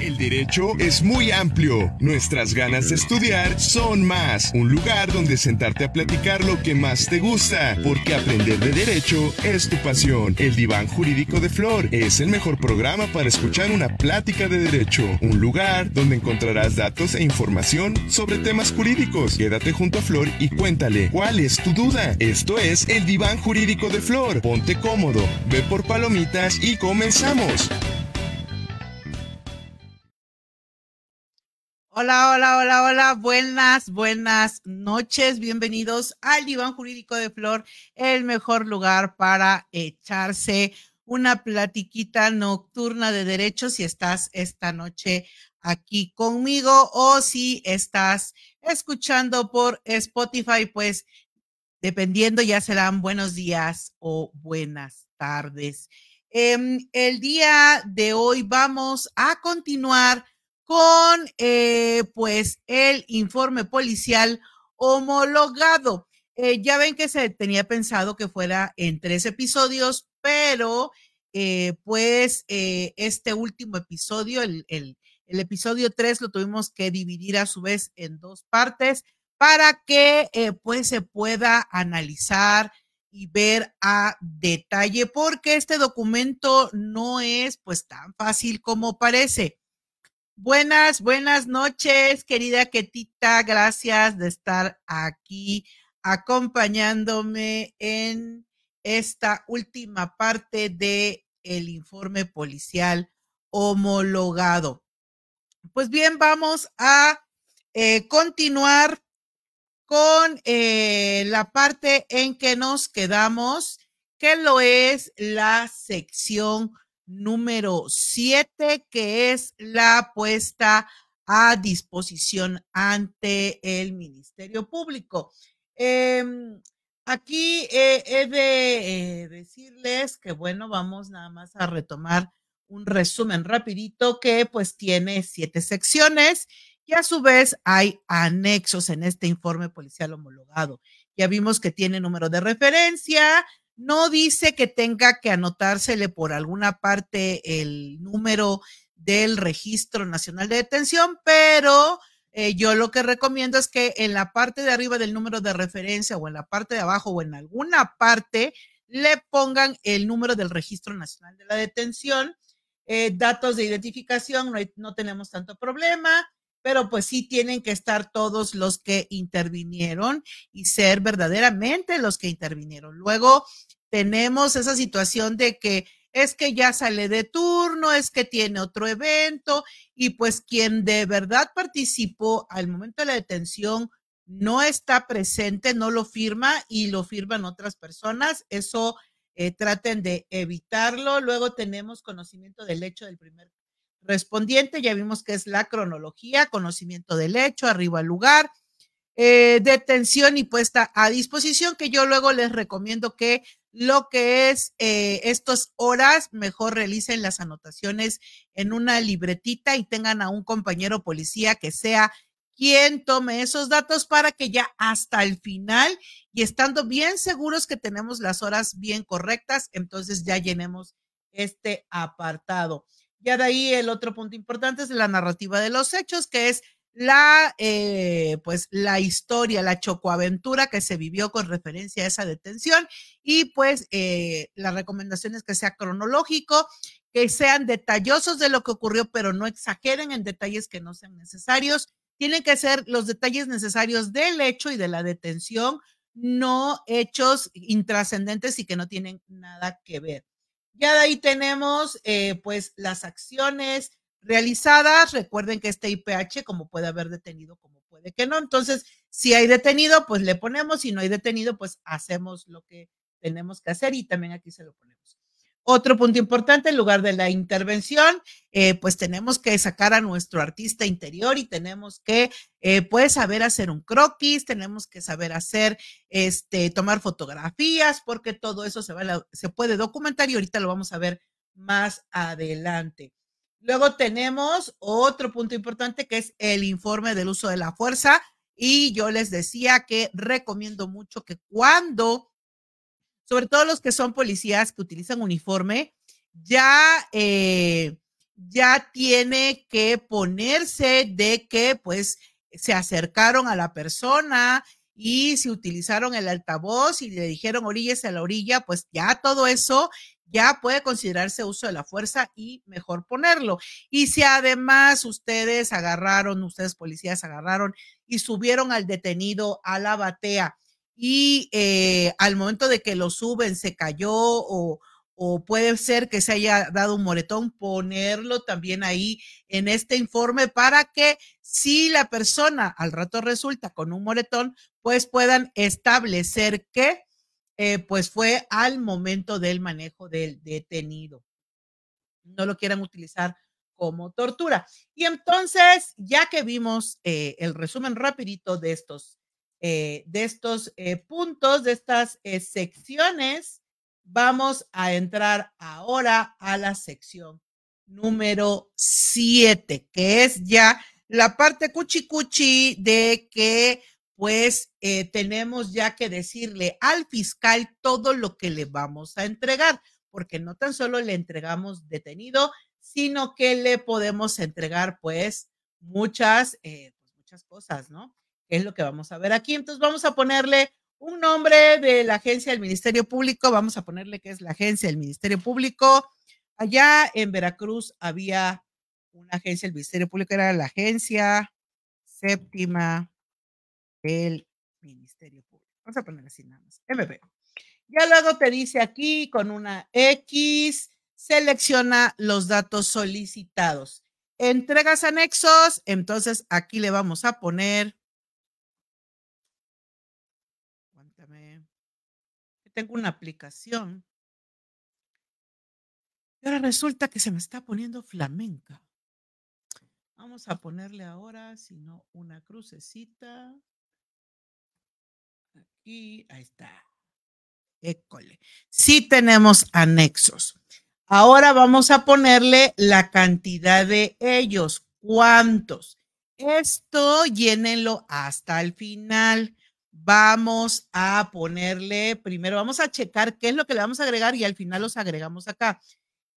El derecho es muy amplio. Nuestras ganas de estudiar son más. Un lugar donde sentarte a platicar lo que más te gusta. Porque aprender de derecho es tu pasión. El diván jurídico de Flor es el mejor programa para escuchar una plática de derecho. Un lugar donde encontrarás datos e información sobre temas jurídicos. Quédate junto a Flor y cuéntale cuál es tu duda. Esto es el diván jurídico de Flor. Ponte cómodo, ve por palomitas y comenzamos. Hola, hola, hola, hola. Buenas, buenas noches. Bienvenidos al Diván Jurídico de Flor, el mejor lugar para echarse una platiquita nocturna de derechos si estás esta noche aquí conmigo o si estás escuchando por Spotify, pues dependiendo ya serán buenos días o buenas tardes. Em, el día de hoy vamos a continuar con eh, pues el informe policial homologado. Eh, ya ven que se tenía pensado que fuera en tres episodios, pero eh, pues este último episodio, el, el, el episodio tres, lo tuvimos que dividir a su vez en dos partes para que pues se pueda analizar y ver a detalle, porque este documento no es pues tan fácil como parece. Buenas, buenas noches, querida Ketita. Gracias de estar aquí acompañándome en esta última parte de el informe policial homologado. Pues bien, vamos a eh, continuar con eh, la parte en que nos quedamos, que lo es la sección número siete, que es la puesta a disposición ante el Ministerio Público. Em, aquí eh, he de eh, decirles que, bueno, vamos nada más a retomar un resumen rapidito que pues tiene siete secciones y a su vez hay anexos en este informe policial homologado. Ya vimos que tiene número de referencia, no dice que tenga que anotársele por alguna parte el número del Registro Nacional de Detención, pero eh, yo lo que recomiendo es que en la parte de arriba del número de referencia o en la parte de abajo o en alguna parte le pongan el número del Registro Nacional de la Detención, eh, datos de identificación, no, no tenemos tanto problema pero pues sí tienen que estar todos los que intervinieron y ser verdaderamente los que intervinieron. Luego tenemos esa situación de que es que ya sale de turno, es que tiene otro evento y pues quien de verdad participó al momento de la detención no está presente, no lo firma y lo firman otras personas. Eso eh, traten de evitarlo. Luego tenemos conocimiento del hecho del primer respondiente, ya vimos que es la cronología, conocimiento del hecho, arriba al lugar, eh, detención y puesta a disposición, que yo luego les recomiendo que lo que es eh, estas horas, mejor realicen las anotaciones en una libretita y tengan a un compañero policía que sea quien tome esos datos para que ya hasta el final y estando bien seguros que tenemos las horas bien correctas, entonces ya llenemos este apartado. Ya de ahí el otro punto importante es la narrativa de los hechos, que es la, eh, pues, la historia, la chocoaventura que se vivió con referencia a esa detención y pues eh, la que sea cronológico, que sean detallosos de lo que ocurrió, pero no exageren en detalles que no sean necesarios. Tienen que ser los detalles necesarios del hecho y de la detención, no hechos intrascendentes y que no tienen nada que ver. Ya de ahí tenemos eh, pues las acciones realizadas. Recuerden que este IPH, como puede haber detenido, como puede que no. Entonces, si hay detenido, pues le ponemos. Si no hay detenido, pues hacemos lo que tenemos que hacer y también aquí se lo ponemos. Otro punto importante, en lugar de la intervención, eh, pues tenemos que sacar a nuestro artista interior y tenemos que, eh, pues, saber hacer un croquis, tenemos que saber hacer, este, tomar fotografías, porque todo eso se, va se puede documentar y ahorita lo vamos a ver más adelante. Luego tenemos otro punto importante que es el informe del uso de la fuerza. Y yo les decía que recomiendo mucho que cuando sobre todo los que son policías que utilizan uniforme, ya, eh, ya tiene que ponerse de que pues se acercaron a la persona y si utilizaron el altavoz y le dijeron oríllese a la orilla, pues ya todo eso ya puede considerarse uso de la fuerza y mejor ponerlo. Y si además ustedes agarraron, ustedes policías agarraron y subieron al detenido a la batea y eh, al momento de que lo suben se cayó o, o puede ser que se haya dado un moretón, ponerlo también ahí en este informe para que si la persona al rato resulta con un moretón, pues puedan establecer que eh, pues fue al momento del manejo del detenido. No lo quieran utilizar como tortura. Y entonces, ya que vimos eh, el resumen rapidito de estos, eh, de estos puntos, de estas secciones, Vamos a entrar ahora a la sección número 7, que es ya la parte cuchi cuchi de que pues eh, tenemos ya que decirle al fiscal todo lo que le vamos a entregar, porque no tan solo le entregamos detenido, sino que le podemos entregar pues muchas, eh, pues, muchas cosas, ¿no? es lo que vamos a ver aquí. Entonces vamos a ponerle un nombre de la agencia del Ministerio Público, vamos a ponerle que es la agencia del Ministerio Público. Allá en Veracruz había una agencia del Ministerio Público, era la agencia séptima del Ministerio Público. Vamos a ponerle así nada más, MP. Ya luego te dice aquí con una X, selecciona los datos solicitados. Entregas anexos, entonces aquí le vamos a poner tengo una aplicación. Y ahora resulta que se me está poniendo flamenca. Vamos a ponerle ahora, si no, una crucecita. Aquí, ahí está. École. Sí tenemos anexos. Ahora vamos a ponerle la cantidad de ellos. ¿Cuántos? Esto llénenlo hasta el final vamos a ponerle, primero vamos a checar qué es lo que le vamos a agregar y al final los agregamos acá.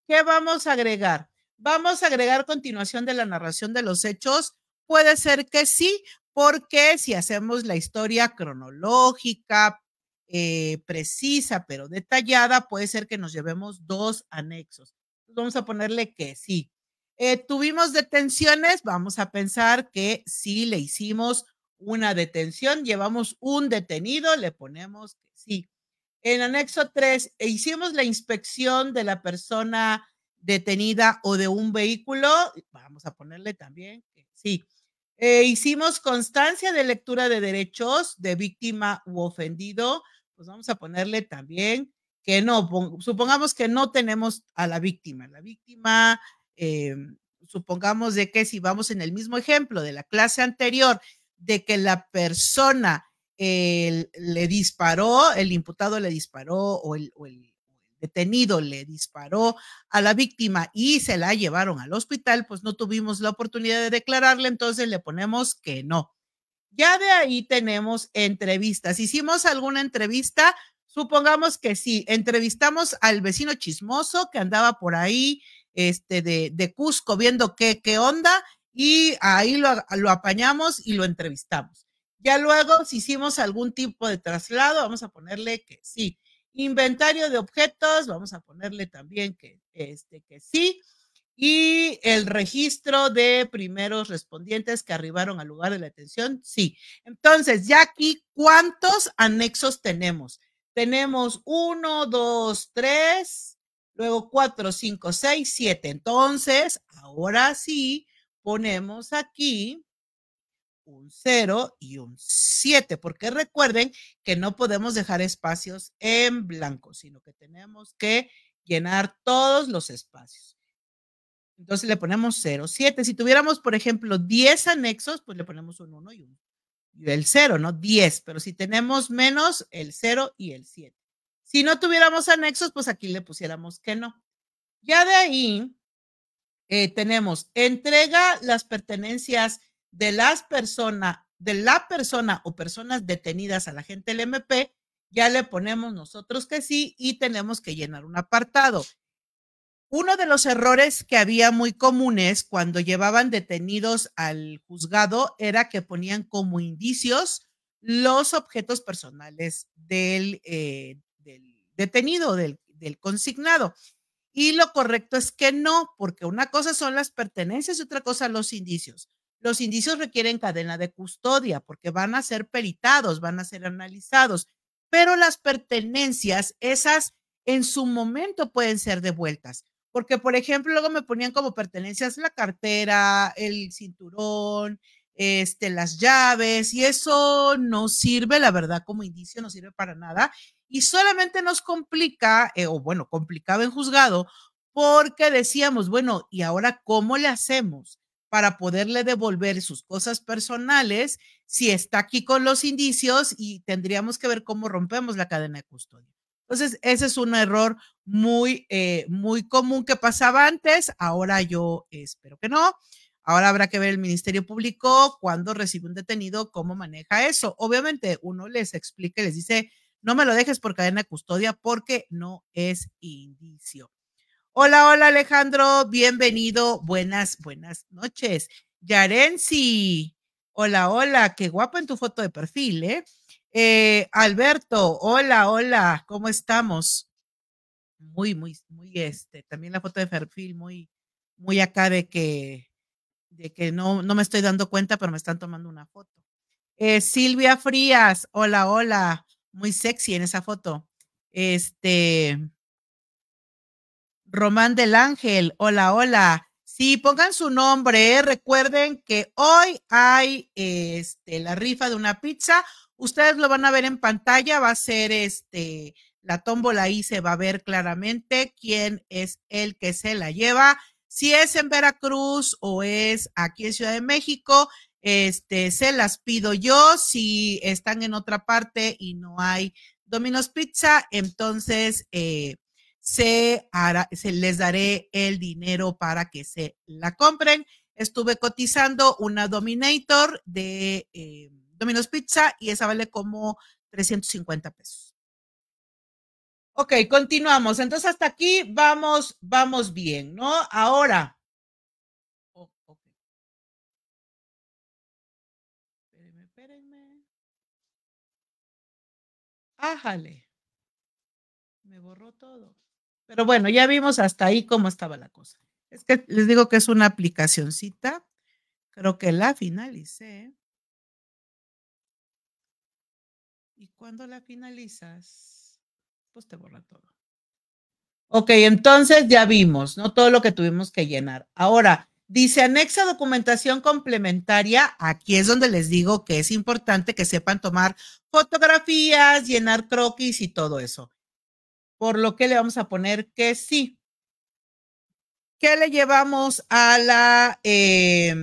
¿Qué vamos a agregar? Vamos a agregar continuación de la narración de los hechos. Puede ser que sí, porque si hacemos la historia cronológica, eh, precisa, pero detallada, puede ser que nos llevemos dos anexos. Vamos a ponerle que sí. Eh, tuvimos detenciones, vamos a pensar que sí le hicimos una detención, llevamos un detenido, le ponemos que sí. En anexo 3, e hicimos la inspección de la persona detenida o de un vehículo, vamos a ponerle también que sí. Eh, hicimos constancia de lectura de derechos de víctima u ofendido, pues vamos a ponerle también que no, supongamos que no tenemos a la víctima. La víctima, eh, supongamos de que si vamos en el mismo ejemplo de la clase anterior, de que la persona le disparó, el imputado le disparó o el, detenido le disparó a la víctima y se la llevaron al hospital, pues no tuvimos la oportunidad de declararle, entonces le ponemos que no. Ya de ahí tenemos entrevistas. ¿Hicimos alguna entrevista? Supongamos que sí. Entrevistamos al vecino chismoso que andaba por ahí este, de, de Cusco viendo qué, qué onda y ahí lo, apañamos y lo entrevistamos. Ya luego, si hicimos algún tipo de traslado, vamos a ponerle que sí. Inventario de objetos, vamos a ponerle también que, este, que sí. Y el registro de primeros respondientes que arribaron al lugar de la atención, sí. Entonces, ya aquí, ¿cuántos anexos tenemos? Tenemos uno, dos, tres, luego cuatro, cinco, seis, siete. Entonces, ahora sí, ponemos aquí un 0 y un 7, porque recuerden que no podemos dejar espacios en blanco, sino que tenemos que llenar todos los espacios. Entonces le ponemos 0, 7. Si tuviéramos, por ejemplo, 10 anexos, pues le ponemos un 1 y un y el 0, ¿no? 10, pero si tenemos menos, el 0 y el 7. Si no tuviéramos anexos, pues aquí le pusiéramos que no. Ya de ahí, eh, tenemos entrega las pertenencias de las personas, de la persona o personas detenidas a la gente del MP, ya le ponemos nosotros que sí y tenemos que llenar un apartado. uno de los errores que había muy comunes cuando llevaban detenidos al juzgado era que ponían como indicios los objetos personales del, eh, detenido, del, del consignado. Y lo correcto es que no, porque una cosa son las pertenencias y otra cosa los indicios. Los indicios requieren cadena de custodia porque van a ser peritados, van a ser analizados, pero las pertenencias, esas en su momento pueden ser devueltas. Porque, por ejemplo, luego me ponían como pertenencias la cartera, el cinturón, este, las llaves, y eso no sirve, la verdad, como indicio, no sirve para nada. Y solamente nos complica, eh, o bueno, complicaba en juzgado, porque decíamos, bueno, ¿y ahora cómo le hacemos para poderle devolver sus cosas personales si está aquí con los indicios y tendríamos que ver cómo rompemos la cadena de custodia? Entonces, ese es un error muy, eh, muy común que pasaba antes. Ahora yo espero que no. Ahora habrá que ver el Ministerio Público cuando recibe un detenido, cómo maneja eso. Obviamente, uno les explica, les dice, no me lo dejes por cadena de custodia porque no es indicio. Hola, hola Alejandro, bienvenido. Buenas, buenas noches. Yarensi, hola, hola, qué guapo en tu foto de perfil, ¿eh? Eh, Alberto, hola, hola, ¿cómo estamos? Muy, muy, muy, este, también la foto de perfil, muy, muy acá de que, de que no, no me estoy dando cuenta, pero me están tomando una foto. Eh, Silvia Frías, hola, hola, muy sexy en esa foto. Este, Román del Ángel, hola, hola. Sí, pongan su nombre. ¿eh? Recuerden que hoy hay este, la rifa de una pizza Ustedes lo van a ver en pantalla, va a ser este, la tómbola ahí se va a ver claramente quién es el que se la lleva. Si es en Veracruz o es aquí en Ciudad de México, este, se las pido yo. Si están en otra parte y no hay Domino's Pizza, entonces eh, se, les daré el dinero para que se la compren. Estuve cotizando una Dominator de eh, Domino's Pizza y esa vale como 350 pesos. Ok, continuamos. Entonces hasta aquí vamos, vamos bien, ¿no? Ahora. Oh, espérenme. Ájale. Me borró todo. Pero bueno, ya vimos hasta ahí cómo estaba la cosa. Es que les digo que es una aplicacioncita. Creo que la finalicé. Y cuando la finalizas, pues te borra todo. Ok, entonces ya vimos, ¿no? Todo lo que tuvimos que llenar. Ahora, dice anexa documentación complementaria. Aquí es donde les digo que es importante que sepan tomar fotografías, llenar croquis y todo eso. Por lo que le vamos a poner que sí. ¿Qué le llevamos a la... Eh,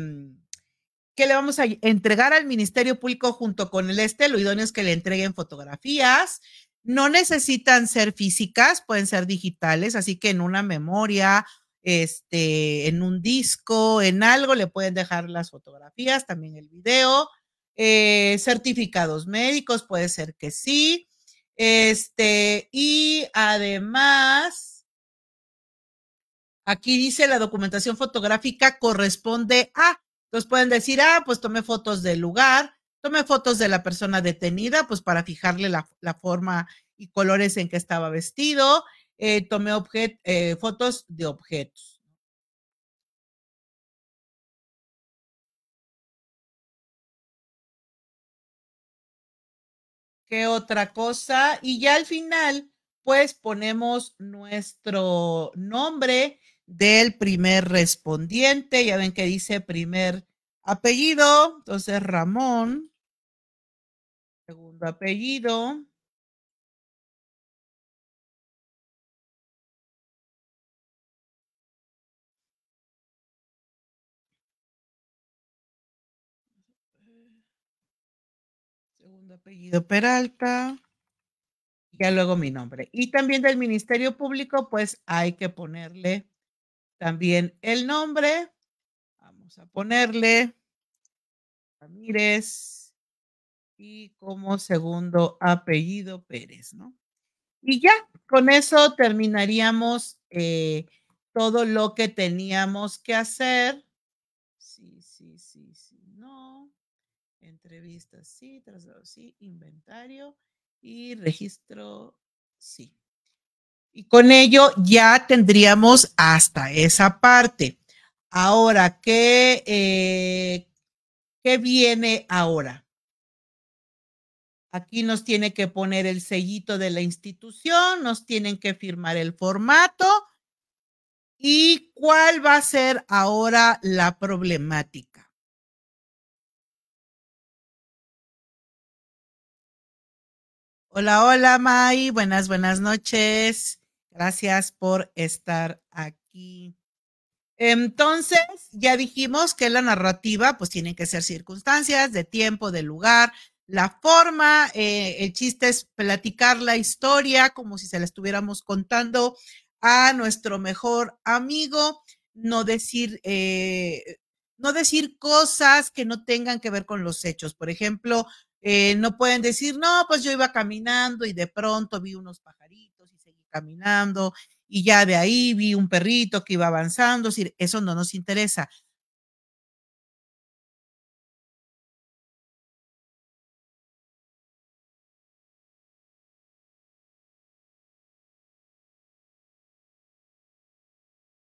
que le vamos a entregar al Ministerio Público junto con el este, lo idóneo es que le entreguen fotografías. No necesitan ser físicas, pueden ser digitales, así que en una memoria, este, en un disco, en algo le pueden dejar las fotografías, también el video. Eh, certificados médicos, puede ser que sí. Este, y además, aquí dice la documentación fotográfica corresponde a entonces pueden decir, ah, pues tomé fotos del lugar, tomé fotos de la persona detenida, pues para fijarle la, forma y colores en que estaba vestido, eh, tomé eh, fotos de objetos. ¿Qué otra cosa? Y ya al final, pues ponemos nuestro nombre del primer respondiente. Ya ven que dice primer apellido. Entonces, Ramón. Segundo apellido. Apellido Peralta. Ya luego mi nombre. Y también del Ministerio Público, pues hay que ponerle también el nombre. Vamos a ponerle Ramírez y como segundo apellido Pérez, ¿no? Y ya, con eso terminaríamos eh, todo lo que teníamos que hacer. Sí, sí, sí, sí, no. Entrevistas, sí, traslado, sí, inventario y registro, sí. Y con ello ya tendríamos hasta esa parte. Ahora, ¿qué, eh, ¿qué viene ahora? Aquí nos tiene que poner el sellito de la institución, nos tienen que firmar el formato. ¿Y cuál va a ser ahora la problemática? Hola, hola, May. Buenas, buenas noches. Gracias por estar aquí. Entonces, ya dijimos que la narrativa, pues tiene que ser circunstancias de tiempo, de lugar, la forma, eh, el chiste es platicar la historia como si se la estuviéramos contando a nuestro mejor amigo, no decir, eh, no decir cosas que no tengan que ver con los hechos. Por ejemplo, eh, no pueden decir, no, pues yo iba caminando y de pronto vi unos pajaritos y seguí caminando y ya de ahí vi un perrito que iba avanzando. Decir, eso no nos interesa.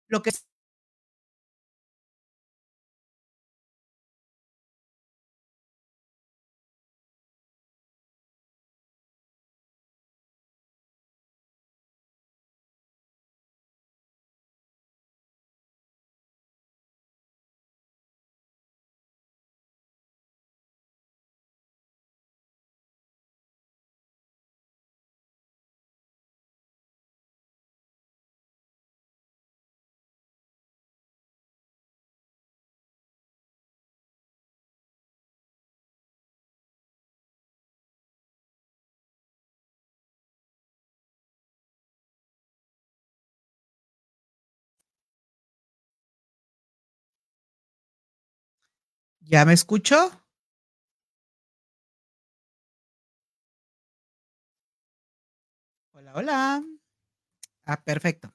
lo que ¿Ya me escucho? Hola, hola. Ah, perfecto.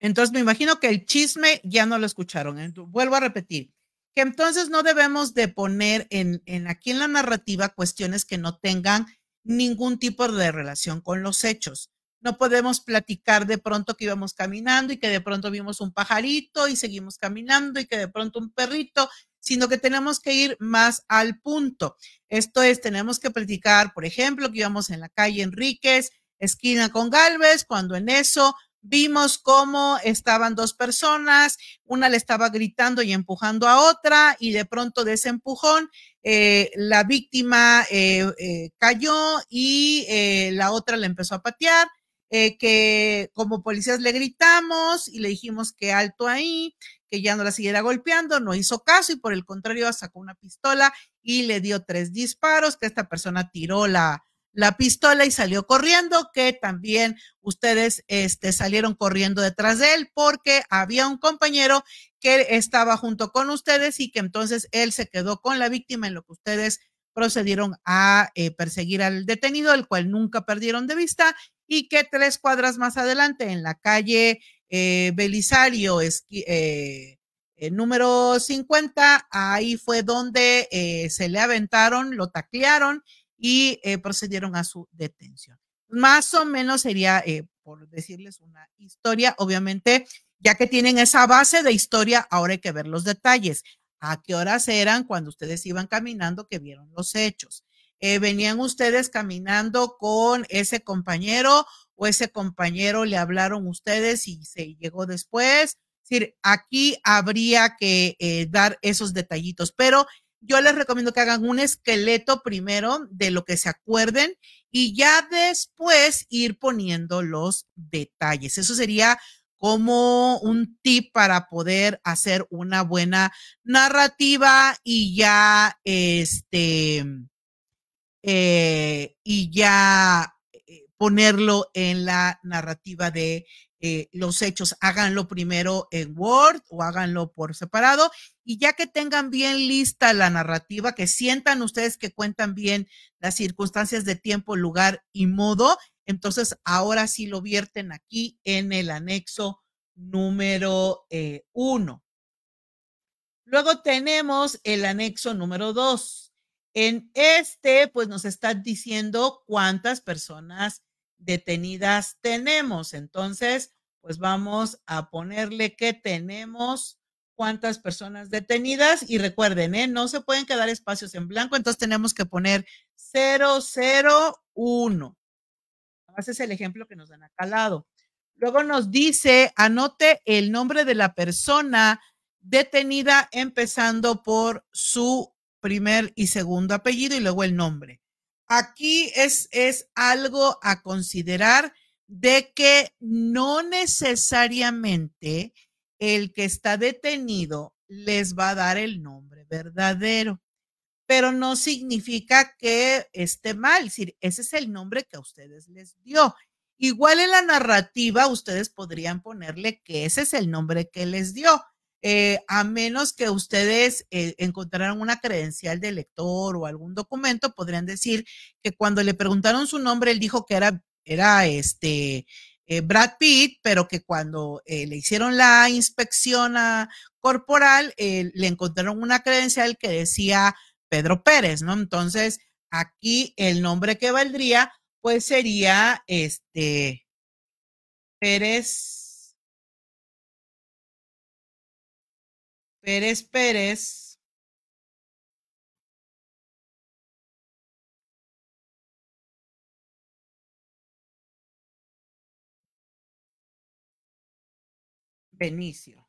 Entonces me imagino que el chisme ya no lo escucharon. Vuelvo a repetir, que entonces no debemos de poner en, en aquí en la narrativa cuestiones que no tengan ningún tipo de relación con los hechos. No podemos platicar de pronto que íbamos caminando y que de pronto vimos un pajarito y seguimos caminando y que de pronto un perrito, sino que tenemos que ir más al punto. Esto es, tenemos que platicar, por ejemplo, que íbamos en la calle Enríquez, esquina con Galvez, cuando en eso vimos cómo estaban dos personas, una le estaba gritando y empujando a otra y de pronto de ese empujón eh, la víctima eh, eh, cayó y la otra le empezó a patear eh, que como policías le gritamos y le dijimos que alto ahí, que ya no la siguiera golpeando, no hizo caso y por el contrario sacó una pistola y le dio tres disparos, que esta persona tiró la, la pistola y salió corriendo, que también ustedes este, salieron corriendo detrás de él porque había un compañero que estaba junto con ustedes y que entonces él se quedó con la víctima en lo que ustedes procedieron a eh, perseguir al detenido, el cual nunca perdieron de vista, y que tres cuadras más adelante, en la calle eh, Belisario, eh, número 50, ahí fue donde se le aventaron, lo taclearon y procedieron a su detención. Más o menos sería, por decirles una historia, obviamente, ya que tienen esa base de historia, ahora hay que ver los detalles a qué horas eran cuando ustedes iban caminando que vieron los hechos. Eh, ¿Venían ustedes caminando con ese compañero o ese compañero le hablaron ustedes y se llegó después? Es decir, aquí habría que eh, dar esos detallitos, pero yo les recomiendo que hagan un esqueleto primero de lo que se acuerden y ya después ir poniendo los detalles. Eso sería como un tip para poder hacer una buena narrativa y ya, este, eh, y ya eh, ponerlo en la narrativa de eh, los hechos. Háganlo primero en Word o háganlo por separado y ya que tengan bien lista la narrativa, que sientan ustedes que cuentan bien las circunstancias de tiempo, lugar y modo, entonces ahora sí lo vierten aquí en el anexo número eh, uno. Luego tenemos el anexo número dos. En este, pues nos está diciendo cuántas personas detenidas tenemos. Entonces, pues vamos a ponerle que tenemos cuántas personas detenidas y recuerden, ¿eh? no se pueden quedar espacios en blanco, entonces tenemos que poner 001. Ese es el ejemplo que nos dan acá al lado. Luego nos dice, anote el nombre de la persona detenida empezando por su primer y segundo apellido y luego el nombre. Aquí es, es algo a considerar de que no necesariamente el que está detenido les va a dar el nombre verdadero, pero no significa que esté mal, ese es el nombre que a ustedes les dio. Igual en la narrativa, ustedes podrían ponerle que ese es el nombre que les dio, eh, a menos que ustedes eh, encontraran una credencial de lector o algún documento, podrían decir que cuando le preguntaron su nombre, él dijo que era, era este eh, Brad Pitt, pero que cuando le hicieron la inspección corporal, le encontraron una credencial que decía Pedro Pérez, ¿no? Entonces, aquí el nombre que valdría pues sería este Pérez, Pérez Pérez. Benicio.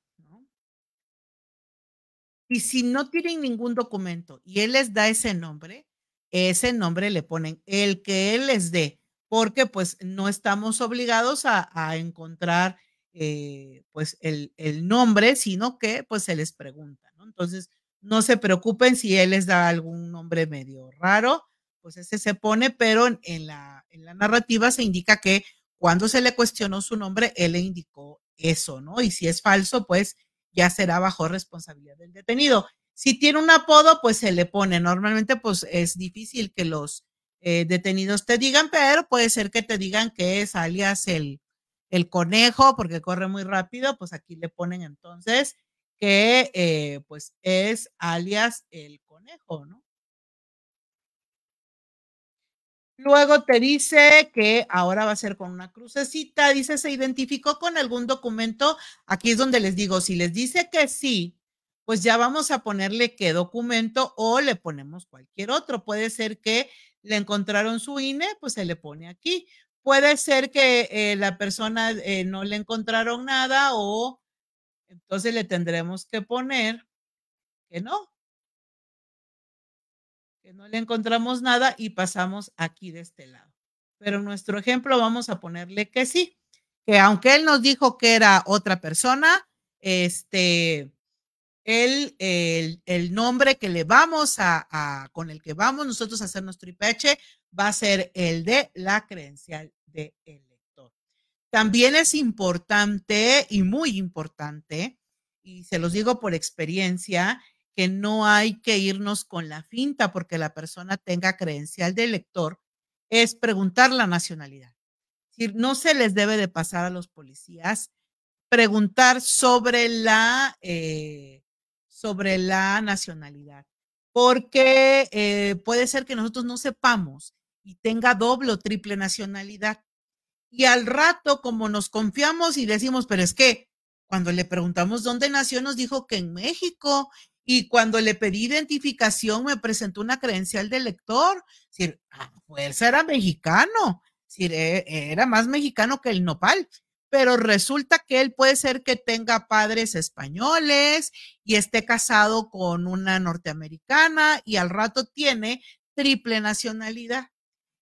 Y si no tienen ningún documento y él les da ese nombre, ese nombre le ponen el que él les dé, porque pues no estamos obligados a, encontrar eh, pues el, nombre, sino que pues se les pregunta, ¿no? Entonces, no se preocupen si él les da algún nombre medio raro, pues ese se pone, pero la, en la narrativa se indica que cuando se le cuestionó su nombre, él le indicó eso, ¿no? Y si es falso, pues ya será bajo responsabilidad del detenido. Si tiene un apodo, pues se le pone. Normalmente, pues es difícil que los eh, detenidos te digan, pero puede ser que te digan que es alias el, el conejo, porque corre muy rápido, pues aquí le ponen entonces que eh, pues es alias el conejo, ¿no? Luego te dice que ahora va a ser con una crucecita, dice se identificó con algún documento. Aquí es donde les digo, si les dice que sí, pues ya vamos a ponerle qué documento o le ponemos cualquier otro. Puede ser que le encontraron su INE, pues se le pone aquí. Puede ser que eh, la persona eh, no le encontraron nada o entonces le tendremos que poner que no, que no le encontramos nada y pasamos aquí de este lado. Pero nuestro ejemplo vamos a ponerle que sí, que aunque él nos dijo que era otra persona, este, el, el, nombre que le vamos a, con el que vamos nosotros a hacer nuestro IPH va a ser el de la credencial de elector. También es importante y muy importante, y se los digo por experiencia, que no hay que irnos con la finta porque la persona tenga credencial de elector, es preguntar la nacionalidad. No se les debe de pasar a los policías preguntar sobre la eh, sobre la nacionalidad, porque eh, puede ser que nosotros no sepamos y tenga doble o triple nacionalidad. Y al rato, como nos confiamos y decimos, pero es que cuando le preguntamos dónde nació, nos dijo que en México. Y cuando le pedí identificación, me presentó una credencial de lector. Es decir, a fuerza era mexicano. Es decir, e, era más mexicano que el nopal pero resulta que él puede ser que tenga padres españoles y esté casado con una norteamericana y al rato tiene triple nacionalidad.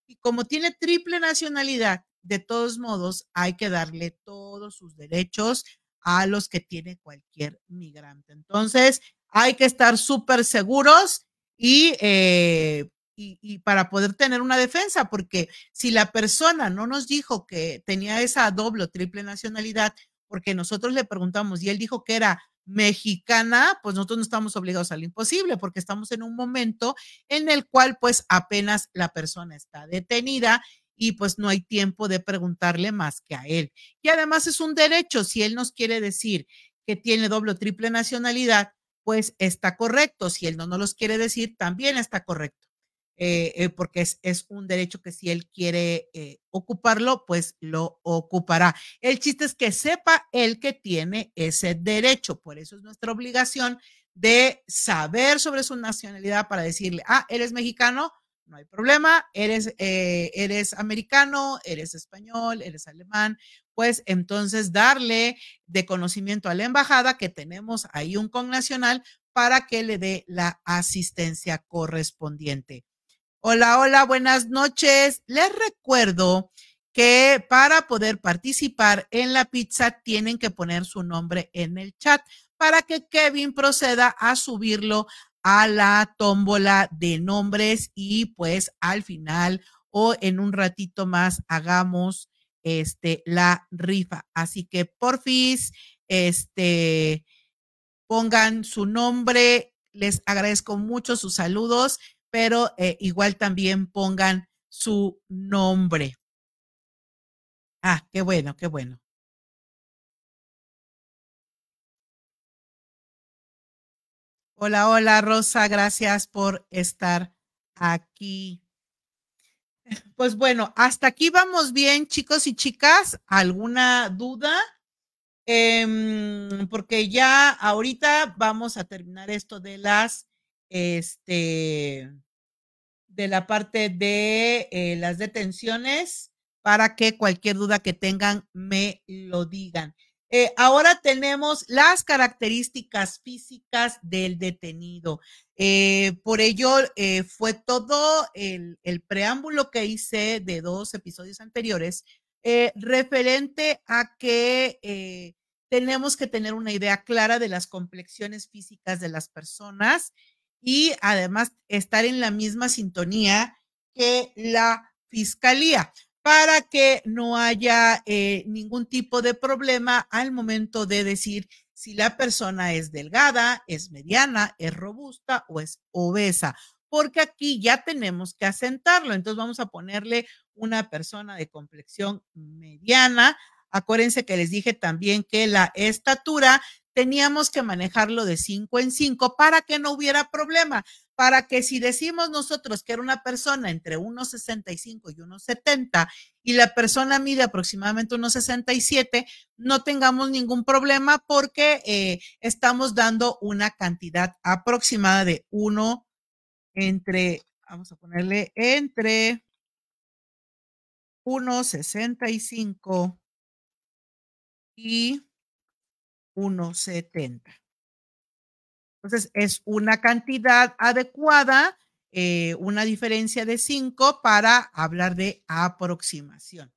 Y como tiene triple nacionalidad, de todos modos hay que darle todos sus derechos a los que tiene cualquier migrante. Entonces, hay que estar súper seguros y eh, y, para poder tener una defensa, porque si la persona no nos dijo que tenía esa doble o triple nacionalidad, porque nosotros le preguntamos y él dijo que era mexicana, pues nosotros no estamos obligados a lo imposible, porque estamos en un momento en el cual pues apenas la persona está detenida y pues no hay tiempo de preguntarle más que a él. Y además es un derecho, si él nos quiere decir que tiene doble o triple nacionalidad, pues está correcto. Si él no nos los quiere decir, también está correcto. Eh, eh, porque es, es, un derecho que si él quiere eh, ocuparlo, pues lo ocupará. El chiste es que sepa él que tiene ese derecho. Por eso es nuestra obligación de saber sobre su nacionalidad para decirle, ah, eres mexicano, no hay problema, eres, eres americano, eres español, eres alemán, pues entonces darle de conocimiento a la embajada que tenemos ahí un connacional para que le dé la asistencia correspondiente. Hola, hola, buenas noches. Les recuerdo que para poder participar en la pizza tienen que poner su nombre en el chat para que Kevin proceda a subirlo a la tómbola de nombres y pues al final o en un ratito más hagamos este la rifa. Así que porfis, este pongan su nombre. Les agradezco mucho sus saludos pero eh, igual también pongan su nombre. Ah, qué bueno, qué bueno. Hola, hola Rosa, gracias por estar aquí. Pues bueno, hasta aquí vamos bien, chicos y chicas. ¿Alguna duda? Em, porque ya ahorita vamos a terminar esto de las, este, de la parte de eh, las detenciones para que cualquier duda que tengan me lo digan. Eh, ahora tenemos las características físicas del detenido. Eh, por ello, fue todo el, preámbulo que hice de dos episodios anteriores referente a que tenemos que tener una idea clara de las complexiones físicas de las personas y además estar en la misma sintonía que la fiscalía para que no haya eh, ningún tipo de problema al momento de decir si la persona es delgada, es mediana, es robusta o es obesa, porque aquí ya tenemos que asentarlo. Entonces vamos a ponerle una persona de complexión mediana. Acuérdense que les dije también que la estatura teníamos que manejarlo de cinco en cinco para que no hubiera problema, para que si decimos nosotros que era una persona entre 1,65 y 1,70 y la persona mide aproximadamente 1,67, no tengamos ningún problema porque eh, estamos dando una cantidad aproximada de uno entre, vamos a ponerle entre 1,65 y 1,70. Entonces, es una cantidad adecuada, eh, una diferencia de 5 para hablar de aproximación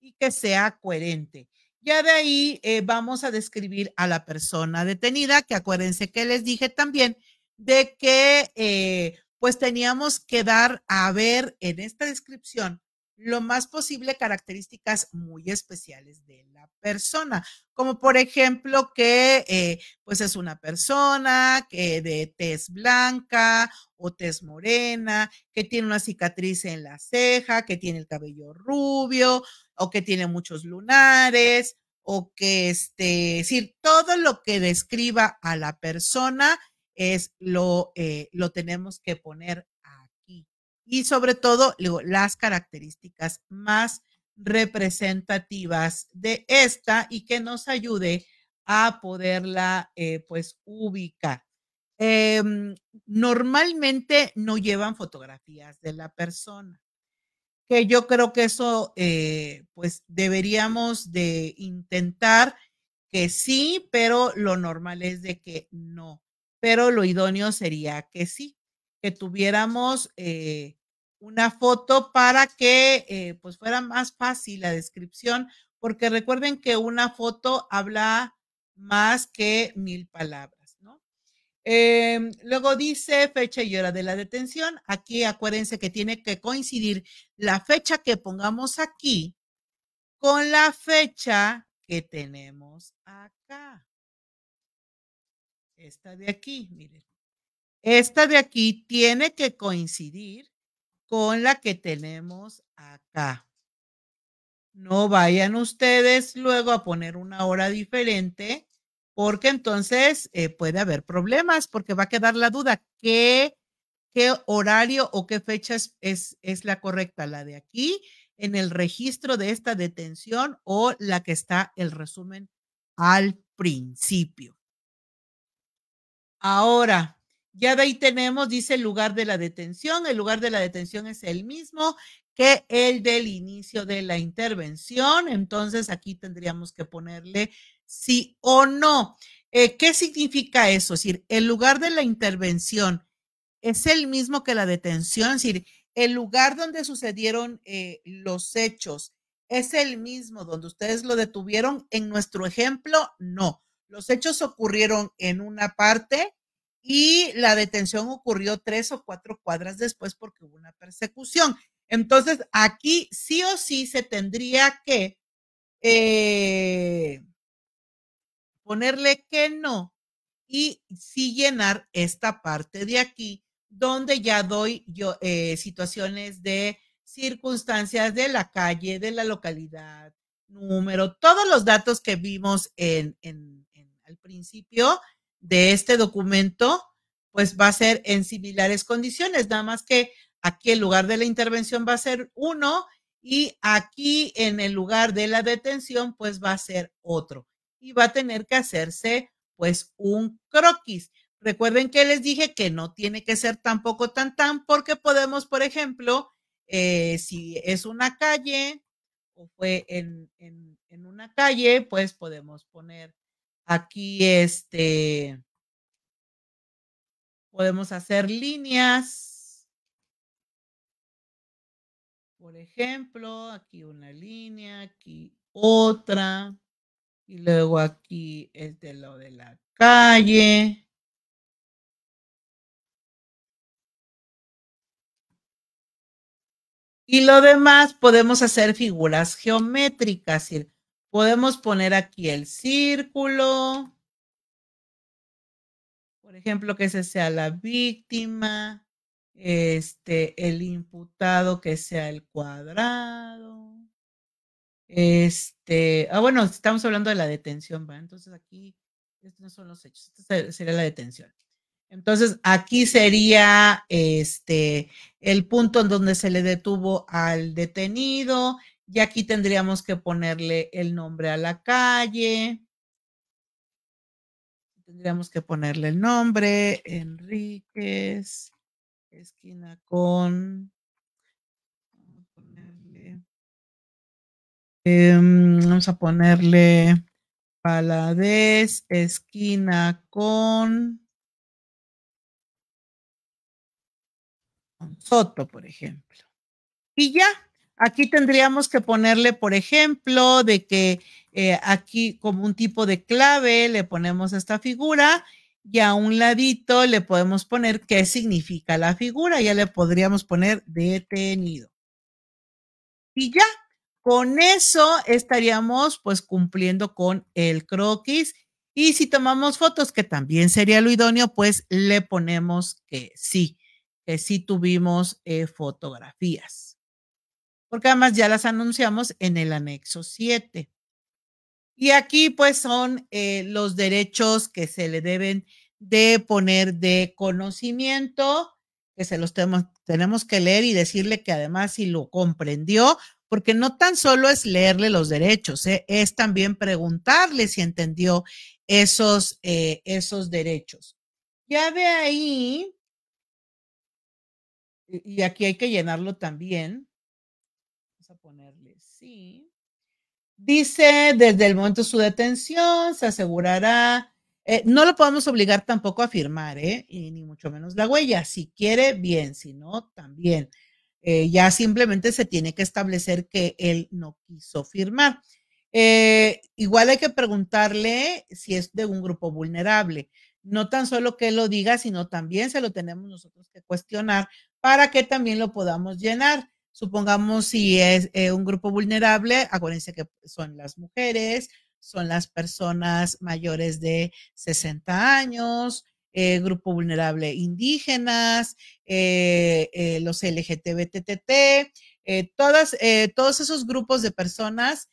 y que sea coherente. Ya de ahí eh, vamos a describir a la persona detenida, que acuérdense que les dije también de que eh, pues teníamos que dar a ver en esta descripción lo más posible características muy especiales de la persona, como por ejemplo que eh, pues es una persona que de tez blanca o tez morena, que tiene una cicatriz en la ceja, que tiene el cabello rubio o que tiene muchos lunares o que este, decir, todo lo que describa a la persona es lo, eh, lo tenemos que poner y sobre todo las características más representativas de esta y que nos ayude a poderla eh, pues ubicar. Em, normalmente no llevan fotografías de la persona, que yo creo que eso eh, pues deberíamos de intentar que sí, pero lo normal es de que no, pero lo idóneo sería que sí, que tuviéramos eh, una foto para que eh, pues fuera más fácil la descripción, porque recuerden que una foto habla más que mil palabras, ¿no? Em, luego dice fecha y hora de la detención. Aquí acuérdense que tiene que coincidir la fecha que pongamos aquí con la fecha que tenemos acá. Esta de aquí, miren. Esta de aquí tiene que coincidir con la que tenemos acá. No vayan ustedes luego a poner una hora diferente, porque entonces eh, puede haber problemas, porque va a quedar la duda, ¿qué, qué horario o qué fecha es, es, es la correcta? ¿La de aquí en el registro de esta detención o la que está el resumen al principio? Ahora, ya de ahí tenemos, dice el lugar de la detención. El lugar de la detención es el mismo que el del inicio de la intervención. Entonces aquí tendríamos que ponerle sí o no. Eh, ¿Qué significa eso? Es decir, el lugar de la intervención es el mismo que la detención. Es decir, el lugar donde sucedieron eh, los hechos es el mismo donde ustedes lo detuvieron. En nuestro ejemplo, no. Los hechos ocurrieron en una parte y la detención ocurrió tres o cuatro cuadras después porque hubo una persecución. Entonces, aquí sí o sí se tendría que eh, ponerle que no y sí llenar esta parte de aquí donde ya doy eh, situaciones de circunstancias de la calle, de la localidad, número, todos los datos que vimos en, en al principio de este documento, pues va a ser en similares condiciones, nada más que aquí el lugar de la intervención va a ser uno y aquí en el lugar de la detención, pues va a ser otro. Y va a tener que hacerse pues un croquis. Recuerden que les dije que no tiene que ser tampoco tan tan, porque podemos, por ejemplo, eh, si es una calle o fue en, en, en una calle, pues podemos poner aquí este, podemos hacer líneas. Por ejemplo, aquí una línea, aquí otra. Y luego aquí es de lo de la calle. Y lo demás podemos hacer figuras geométricas. Podemos poner aquí el círculo. Por ejemplo, que ese sea la víctima, este, el imputado que sea el cuadrado. Este, ah, bueno, estamos hablando de la detención, ¿va? Entonces aquí, estos no son los hechos, esta sería la detención. Entonces, aquí sería este el punto en donde se le detuvo al detenido, y aquí tendríamos que ponerle el nombre a la calle. Tendríamos que ponerle el nombre, Enríquez, esquina con. Vamos a ponerle, em, vamos a ponerle Paladés, esquina con. Soto, por ejemplo. Y ya, aquí tendríamos que ponerle, por ejemplo, de que eh, aquí como un tipo de clave le ponemos esta figura y a un ladito le podemos poner qué significa la figura. Ya le podríamos poner detenido. Y ya, con eso estaríamos pues cumpliendo con el croquis. Y si tomamos fotos, que también sería lo idóneo, pues le ponemos que sí que sí tuvimos eh, fotografías. Porque además ya las anunciamos en el anexo 7. Y aquí pues son eh, los derechos que se le deben de poner de conocimiento, que se los tenemos, tenemos que leer y decirle que además si lo comprendió, porque no tan solo es leerle los derechos, ¿eh? es también preguntarle si entendió esos, eh, esos derechos. Ya de ahí, y aquí hay que llenarlo también. A ponerle sí. Dice, desde el momento de su detención, se asegurará, eh, no lo podemos obligar tampoco a firmar, ¿eh? Y ni mucho menos la huella. Si quiere, bien, si no, también. Eh, ya simplemente se tiene que establecer que él no quiso firmar. Eh, igual hay que preguntarle si es de un grupo vulnerable. No tan solo que lo diga, sino también se lo tenemos nosotros que cuestionar para que también lo podamos llenar. Supongamos si es eh, un grupo vulnerable, acuérdense que son las mujeres, son las personas mayores de 60 años, eh, grupo vulnerable indígenas, eh, los LGTBTT, todas, todos esos grupos de personas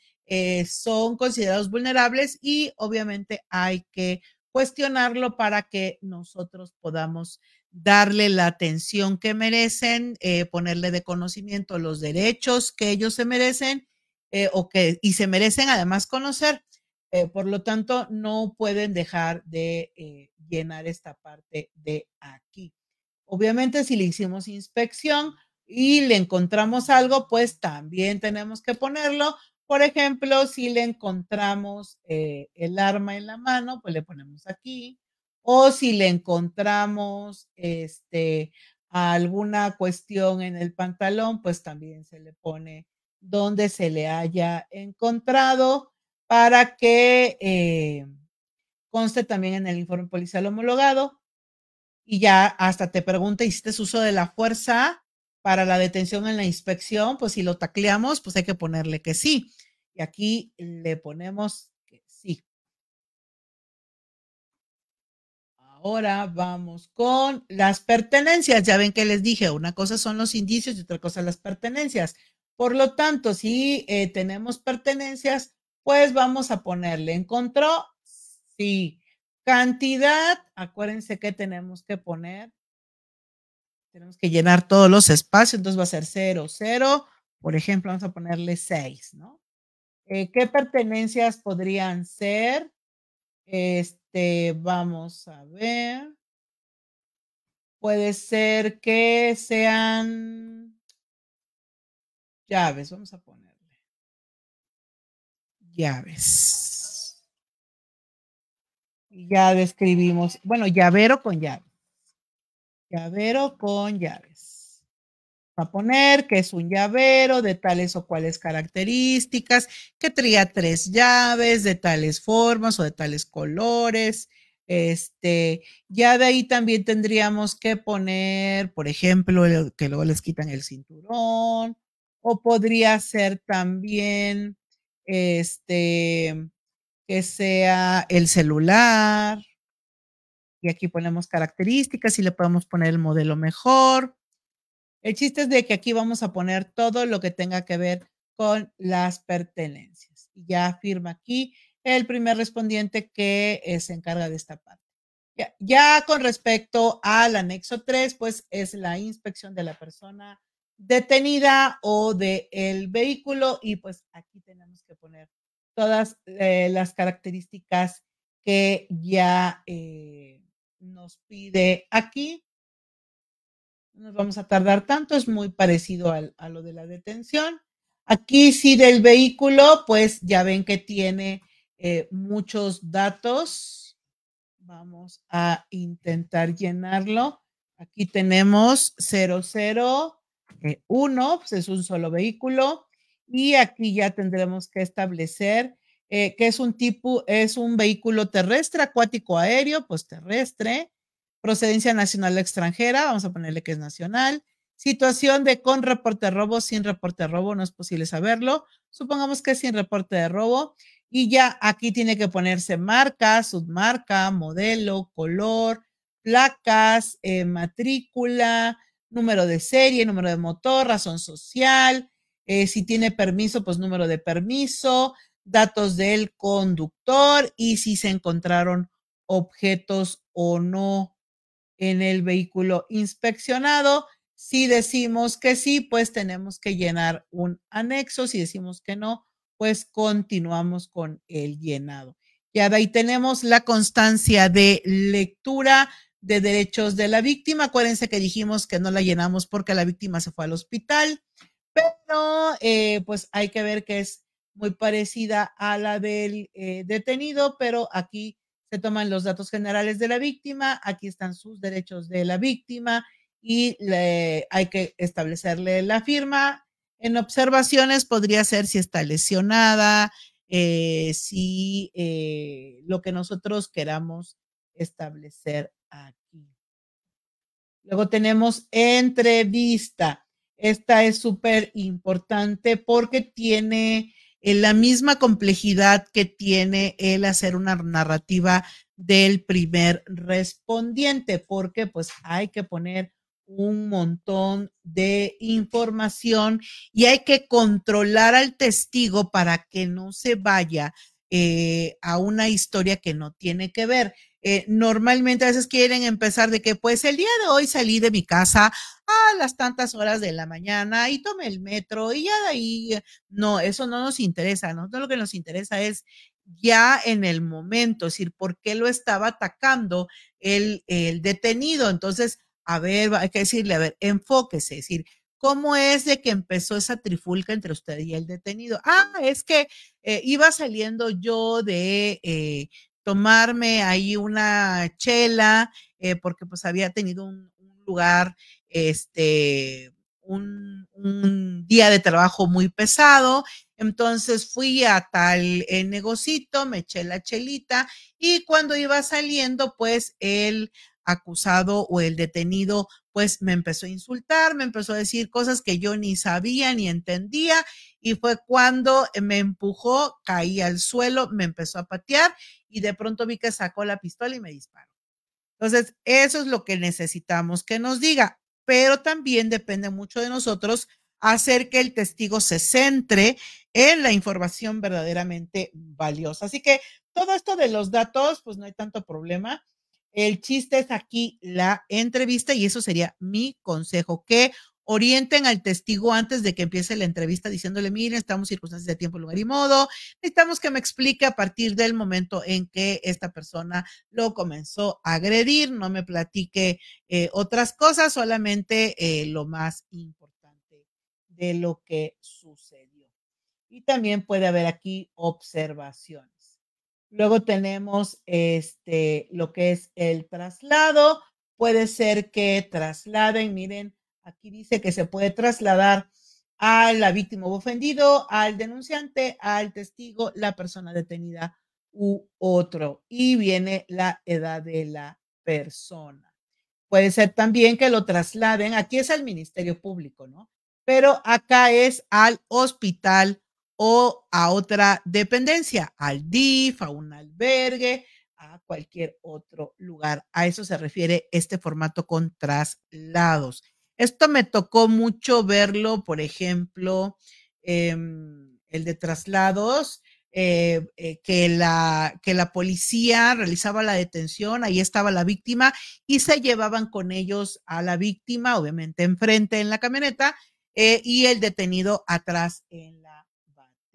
son considerados vulnerables y obviamente hay que cuestionarlo para que nosotros podamos darle la atención que merecen, ponerle de conocimiento los derechos que ellos se merecen o que y se merecen además conocer. Eh, por lo tanto, no pueden dejar de eh, llenar esta parte de aquí. Obviamente, si le hicimos inspección y le encontramos algo, pues también tenemos que ponerlo. Por ejemplo, si le encontramos eh, el arma en la mano, pues le ponemos aquí. O si le encontramos este, alguna cuestión en el pantalón, pues también se le pone donde se le haya encontrado para que eh, conste también en el informe policial homologado. Y ya hasta te pregunta, ¿hiciste uso de la fuerza para la detención en la inspección? Pues si lo tacleamos, pues hay que ponerle que sí. Y aquí le ponemos Ahora vamos con las pertenencias. Ya ven que les dije, una cosa son los indicios y otra cosa las pertenencias. Por lo tanto, si eh, tenemos pertenencias, pues vamos a ponerle, ¿encontró? Sí. Cantidad, acuérdense que tenemos que poner, tenemos que llenar todos los espacios, entonces va a ser 0, 0, por ejemplo, vamos a ponerle 6, ¿no? Eh, ¿Qué pertenencias podrían ser? Este, vamos a ver. Puede ser que sean llaves, vamos a poner llaves. Ya describimos, bueno, llavero con llaves. Llavero con llaves. Va a poner que es un llavero de tales o cuales características, que traía tres llaves de tales formas o de tales colores. Este, ya de ahí también tendríamos que poner, por ejemplo, que luego les quitan el cinturón, o podría ser también este, que sea el celular. Y aquí ponemos características y le podemos poner el modelo mejor. El chiste es de que aquí vamos a poner todo lo que tenga que ver con las pertenencias. Ya firma aquí el primer respondiente que eh, se encarga de esta parte. Ya, con respecto al anexo 3, pues es la inspección de la persona detenida o de el vehículo y pues aquí tenemos que poner todas eh, las características que ya eh, nos pide aquí. No nos vamos a tardar tanto, es muy parecido a lo de la detención. Aquí sí del vehículo, pues ya ven que tiene eh, muchos datos. Vamos a intentar llenarlo. Aquí tenemos 00 eh, uno, pues es un solo vehículo. Y aquí ya tendremos que establecer eh, que es un tipo, es un vehículo terrestre, acuático, aéreo, pues terrestre. Procedencia nacional extranjera, vamos a ponerle que es nacional. Situación de con reporte de robo, sin reporte de robo, no es posible saberlo. Supongamos que es sin reporte de robo. Y ya aquí tiene que ponerse marca, submarca, modelo, color, placas, eh, matrícula, número de serie, número de motor, razón social, eh, si tiene permiso, pues número de permiso, datos del conductor y si se encontraron objetos o no en el vehículo inspeccionado. Si decimos que sí, pues tenemos que llenar un anexo. Si decimos que no, pues continuamos con el llenado. Ya de ahí tenemos la constancia de lectura de derechos de la víctima. Acuérdense que dijimos que no la llenamos porque la víctima se fue al hospital, pero eh, pues hay que ver que es muy parecida a la del eh, detenido, pero aquí se toman los datos generales de la víctima, aquí están sus derechos de la víctima y hay que establecerle la firma. En observaciones podría ser si está lesionada, eh, si lo que nosotros queramos establecer aquí. Luego tenemos entrevista. Esta es súper importante porque tiene eh, la misma complejidad que tiene el hacer una narrativa del primer respondiente, porque pues hay que poner un montón de información y hay que controlar al testigo para que no se vaya eh, a una historia que no tiene que ver. Eh, normalmente a veces quieren empezar de que pues el día de hoy salí de mi casa a las tantas horas de la mañana y tomé el metro y ya de ahí, no, eso no nos interesa, ¿no? Todo lo que nos interesa es ya en el momento, es decir, por qué lo estaba atacando el, el detenido. Entonces, a ver, hay que decirle, a ver, enfóquese, es decir, ¿cómo es de que empezó esa trifulca entre usted y el detenido? Ah, es que eh, iba saliendo yo de eh, tomarme ahí una chela, eh, porque pues había tenido un, lugar, este, un, día de trabajo muy pesado. Entonces fui a tal negocito, me eché la chelita y cuando iba saliendo, pues él acusado o el detenido, pues me empezó a insultar, me empezó a decir cosas que yo ni sabía ni entendía y fue cuando me empujó, caí al suelo, me empezó a patear y de pronto vi que sacó la pistola y me disparó. Entonces, eso es lo que necesitamos que nos diga, pero también depende mucho de nosotros hacer que el testigo se centre en la información verdaderamente valiosa. Así que todo esto de los datos, pues no hay tanto problema el chiste es aquí la entrevista y eso sería mi consejo, que orienten al testigo antes de que empiece la entrevista diciéndole, miren, estamos en circunstancias de tiempo, lugar y modo, necesitamos que me explique a partir del momento en que esta persona lo comenzó a agredir, no me platique eh, otras cosas, solamente eh, lo más importante de lo que sucedió. Y también puede haber aquí observaciones. Luego tenemos este, lo que es el traslado. Puede ser que trasladen, miren, aquí dice que se puede trasladar a la víctima ofendido, al denunciante, al testigo, la persona detenida u otro. Y viene la edad de la persona. Puede ser también que lo trasladen, aquí es al Ministerio Público, ¿no? Pero acá es al hospital o a otra dependencia, al DIF, a un albergue, a cualquier otro lugar. A eso se refiere este formato con traslados. Esto me tocó mucho verlo, por ejemplo, eh, el de traslados, eh, eh, que, la, que la policía realizaba la detención, ahí estaba la víctima y se llevaban con ellos a la víctima, obviamente enfrente en la camioneta, eh, y el detenido atrás en la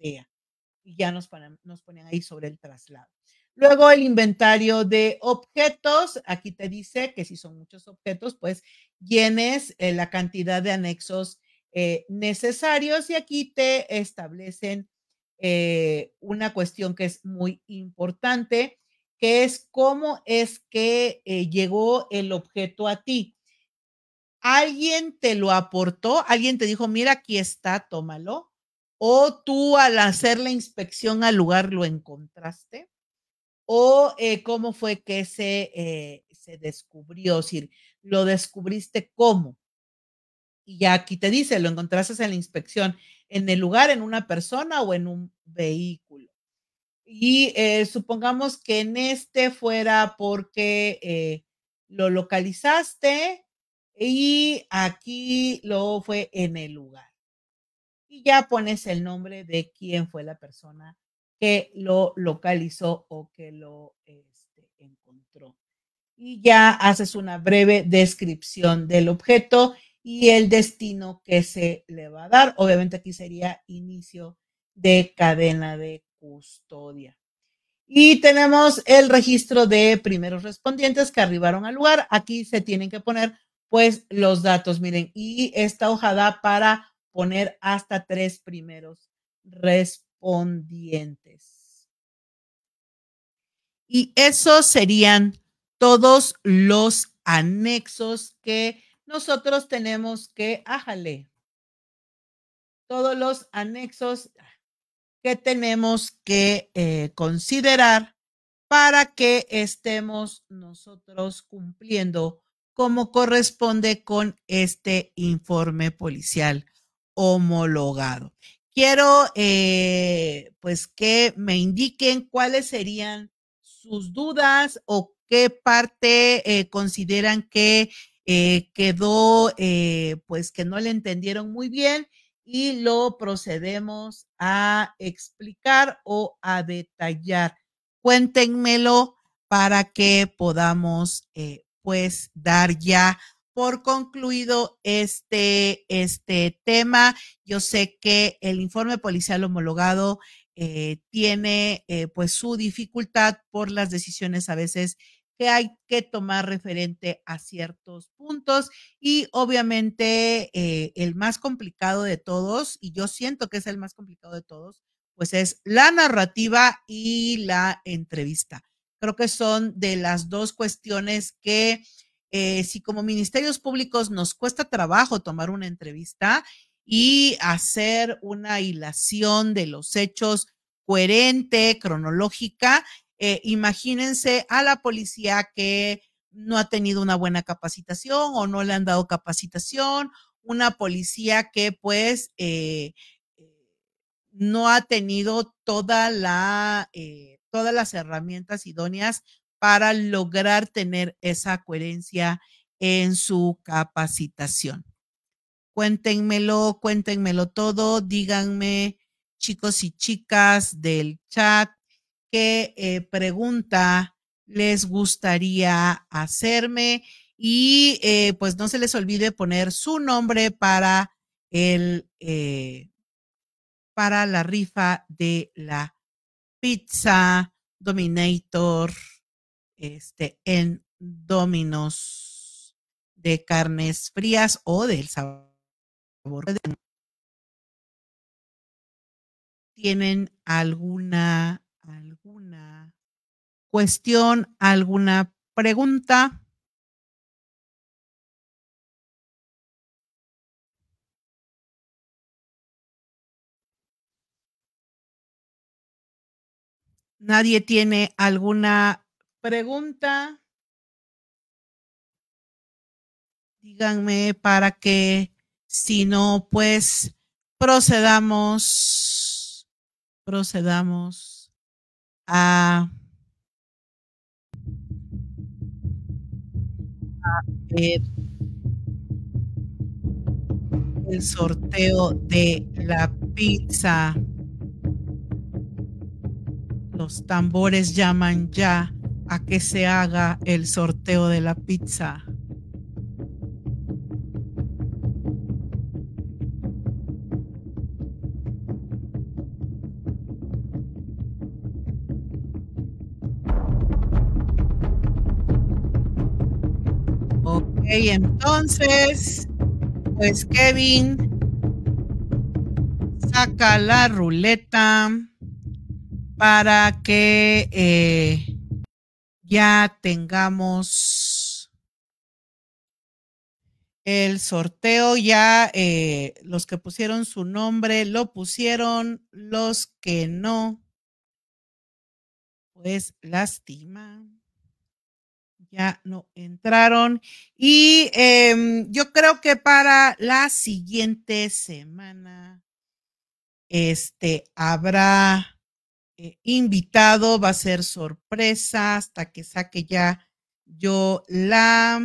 y ya nos ponen, ahí sobre el traslado. Luego el inventario de objetos. Aquí te dice que si son muchos objetos, pues llenes eh, la cantidad de anexos eh, necesarios y aquí te establecen eh, una cuestión que es muy importante, que es cómo es que llegó el objeto a ti. ¿Alguien te lo aportó? ¿Alguien te dijo, mira, aquí está, tómalo? O tú al hacer la inspección al lugar lo encontraste, o eh, cómo fue que se, eh, se descubrió, si lo descubriste cómo. Y ya aquí te dice, lo encontraste en la inspección, en el lugar, en una persona o en un vehículo. Y eh, supongamos que en este fuera porque lo localizaste y aquí lo fue en el lugar y ya pones el nombre de quién fue la persona que lo localizó o que lo este, encontró. Y ya haces una breve descripción del objeto y el destino que se le va a dar. Obviamente aquí sería inicio de cadena de custodia. Y tenemos el registro de primeros respondientes que arribaron al lugar. Aquí se tienen que poner pues los datos, miren, y esta hojada para poner hasta tres primeros respondientes. Y esos serían todos los anexos que nosotros tenemos que, ájale, todos los anexos que tenemos que eh, considerar para que estemos nosotros cumpliendo como corresponde con este informe policial homologado. Quiero, eh, pues, que me indiquen cuáles serían sus dudas o qué parte eh, consideran que eh, quedó, pues que no le entendieron muy bien y lo procedemos a explicar o a detallar. Cuéntenmelo para que podamos, pues, dar ya por concluido este, este tema. Yo sé que el informe policial homologado eh, tiene eh, pues su dificultad por las decisiones a veces que hay que tomar referente a ciertos puntos y obviamente eh, el más complicado de todos, y yo siento que es el más complicado de todos, pues es la narrativa y la entrevista. Creo que son de las dos cuestiones que si como ministerios públicos nos cuesta trabajo tomar una entrevista, y hacer una hilación de los hechos coherente, cronológica. Eh, imagínense a la policía que no ha tenido una buena capacitación o no le han dado capacitación, una policía que pues eh, no ha tenido eh, todas las herramientas idóneas para lograr tener esa coherencia en su capacitación. Cuéntenmelo, cuéntenmelo todo, díganme, chicos y chicas del chat, qué eh, pregunta les gustaría hacerme y eh, pues no se les olvide poner su nombre para el eh, para la rifa de la pizza Dominator este en Dominos de carnes frías o del sabor ¿Tienen alguna, alguna cuestión, alguna pregunta? ¿Nadie tiene alguna pregunta? Díganme para que si no, pues procedamos, procedamos a, ver el sorteo de la pizza. Los tambores llaman ya a que se haga el sorteo de la pizza. Y entonces, pues Kevin saca la ruleta para que eh, ya tengamos el sorteo. Ya eh, los que pusieron su nombre lo pusieron, los que no, pues lástima ya no entraron. Y em, yo creo que para la siguiente semana, este, habrá eh, invitado, va a ser sorpresa hasta que saque ya yo la...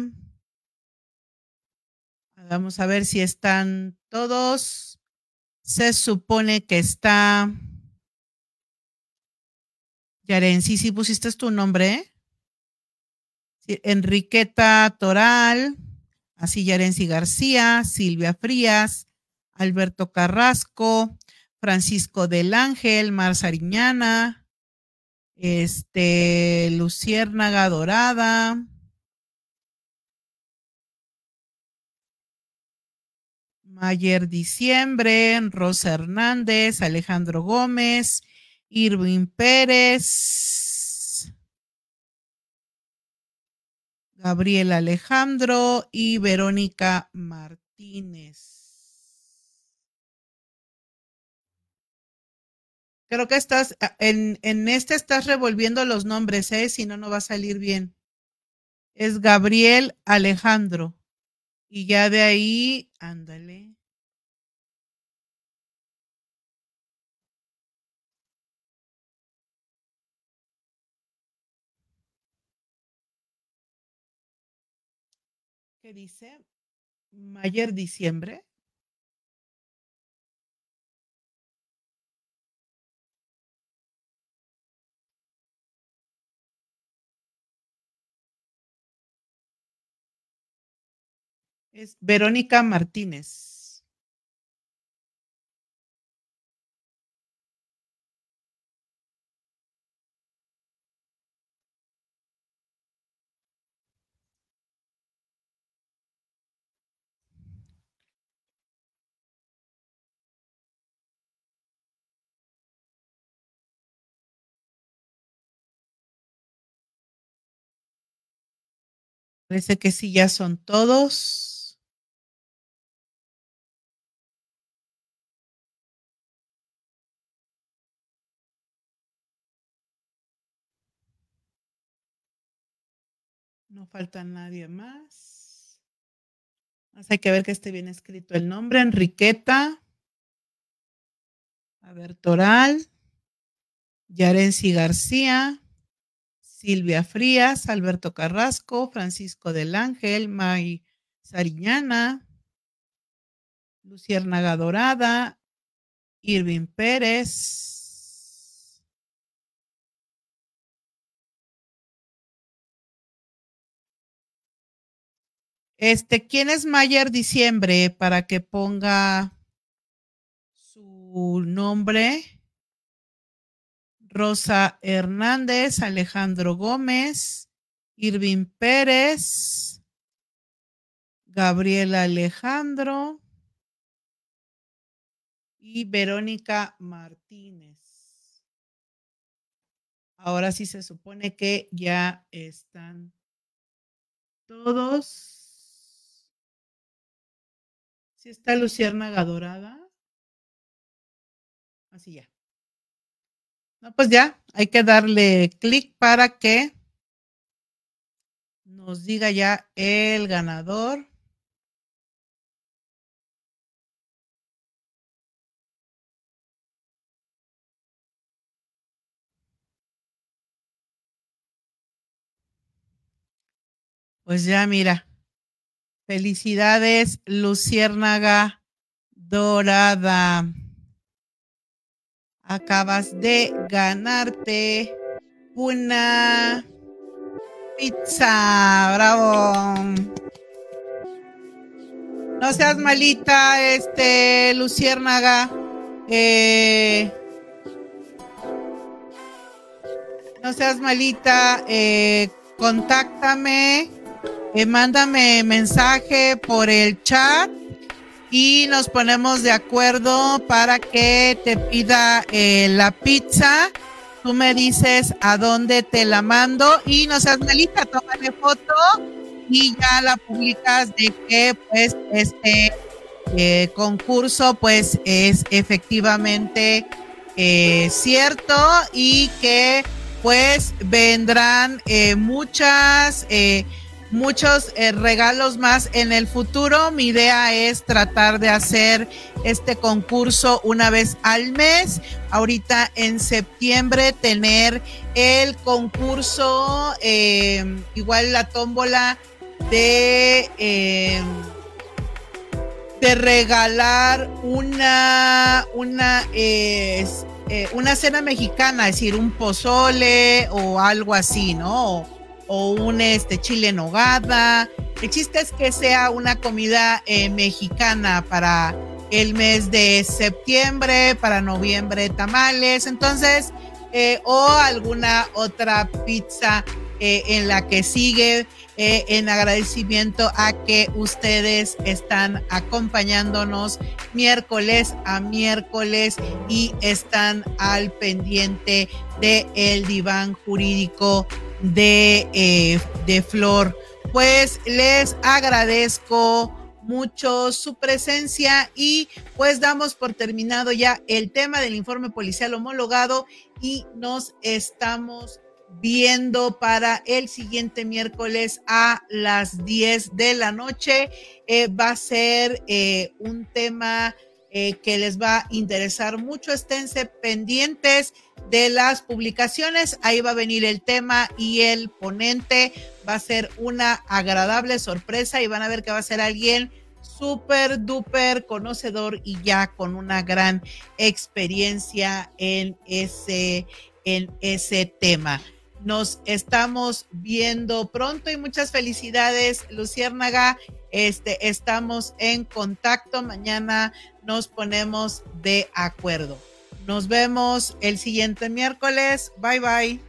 Vamos a ver si están todos. Se supone que está... Yaren, sí, sí pusiste tu nombre. Enriqueta Toral, así Yarenci García, Silvia Frías, Alberto Carrasco, Francisco del Ángel, Mar Sariñana, este, Luciérnaga Dorada, Mayer Diciembre, Rosa Hernández, Alejandro Gómez, Irving Pérez, Gabriel Alejandro y Verónica Martínez. Creo que estás, ah, en, en este estás revolviendo los nombres, ¿eh? Si no, no va a salir bien. Es Gabriel Alejandro. Y ya de ahí, ándale. ¿Qué dice? Mayer diciembre. Es Verónica Martínez. Parece que sí, ya son todos. No falta nadie más. hay que ver que esté bien escrito el nombre. Enriqueta. A ver, Toral. Yarenci García. Silvia Frías, Alberto Carrasco, Francisco del Ángel, May Sariñana, Luciérnaga Dorada, Irving Pérez, Este, ¿quién es Mayer Diciembre para que ponga su nombre? Rosa Hernández, Alejandro Gómez, Irving Pérez, Gabriela Alejandro y Verónica Martínez. Ahora sí se supone que ya están todos. Está Luciérnaga Dorada. Así ya. No, pues ya, hay que darle clic para que nos diga ya el ganador. Pues ya mira, Felicidades, Luciérnaga Dorada. Acabas de ganarte una pizza. Bravo. No seas malita, este, Luciérnaga. Eh, no seas malita. Eh, contáctame eh, mándame mensaje por el chat y nos ponemos de acuerdo para que te pida eh, la pizza. Tú me dices a dónde te la mando y no seas malita, tómale foto y ya la publicas de que pues este eh, concurso pues es efectivamente cierto y que pues vendrán muchas muchos eh, regalos más en el futuro. Mi idea es tratar de hacer este concurso una vez al mes. Ahorita en septiembre tener el concurso, eh, igual la tómbola de... Eh, de regalar una una una cena mexicana, es decir, un pozole o algo así, ¿no? O un este, chile nogada. El chiste es que sea una comida eh, mexicana para el mes de septiembre, para noviembre tamales, entonces, eh, o alguna otra pizza eh, en la que sigue en agradecimiento a que ustedes están acompañándonos miércoles a miércoles y están al pendiente de diván jurídico de, eh, de Flor. Pues les agradezco mucho su presencia y pues damos por terminado ya el tema del informe policial homologado y nos estamos viendo para el siguiente miércoles a las 10 de la noche. Eh, va a ser eh, un tema que les va a interesar mucho. Esténse pendientes de las publicaciones. Ahí va a venir el tema y el ponente. Va a ser una agradable sorpresa y van a ver que va a ser alguien súper duper conocedor y ya con una gran experiencia en ese, en ese tema. Nos estamos viendo pronto y muchas felicidades, Luciérnaga. Este, estamos en contacto. Mañana nos ponemos de acuerdo. Nos vemos el siguiente miércoles. Bye bye.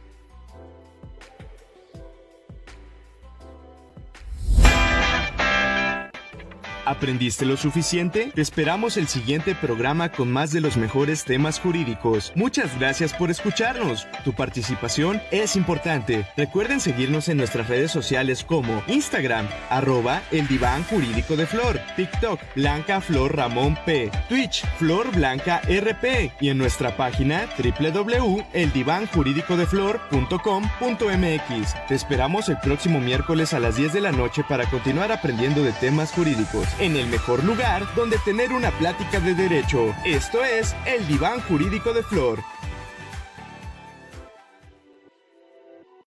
¿Aprendiste lo suficiente? Te esperamos el siguiente programa con más de los mejores temas jurídicos. Muchas gracias por escucharnos. Tu participación es importante. Recuerden seguirnos en nuestras redes sociales como Instagram, arroba el diván jurídico de Flor, TikTok, Blanca Flor Ramón P, Twitch, Flor Blanca RP y en nuestra página www.eldivanjuridicodeflor.com.mx. Te esperamos el próximo miércoles a las 10 de la noche para continuar aprendiendo de temas jurídicos en el mejor lugar donde tener una plática de derecho. Esto es el diván jurídico de Flor.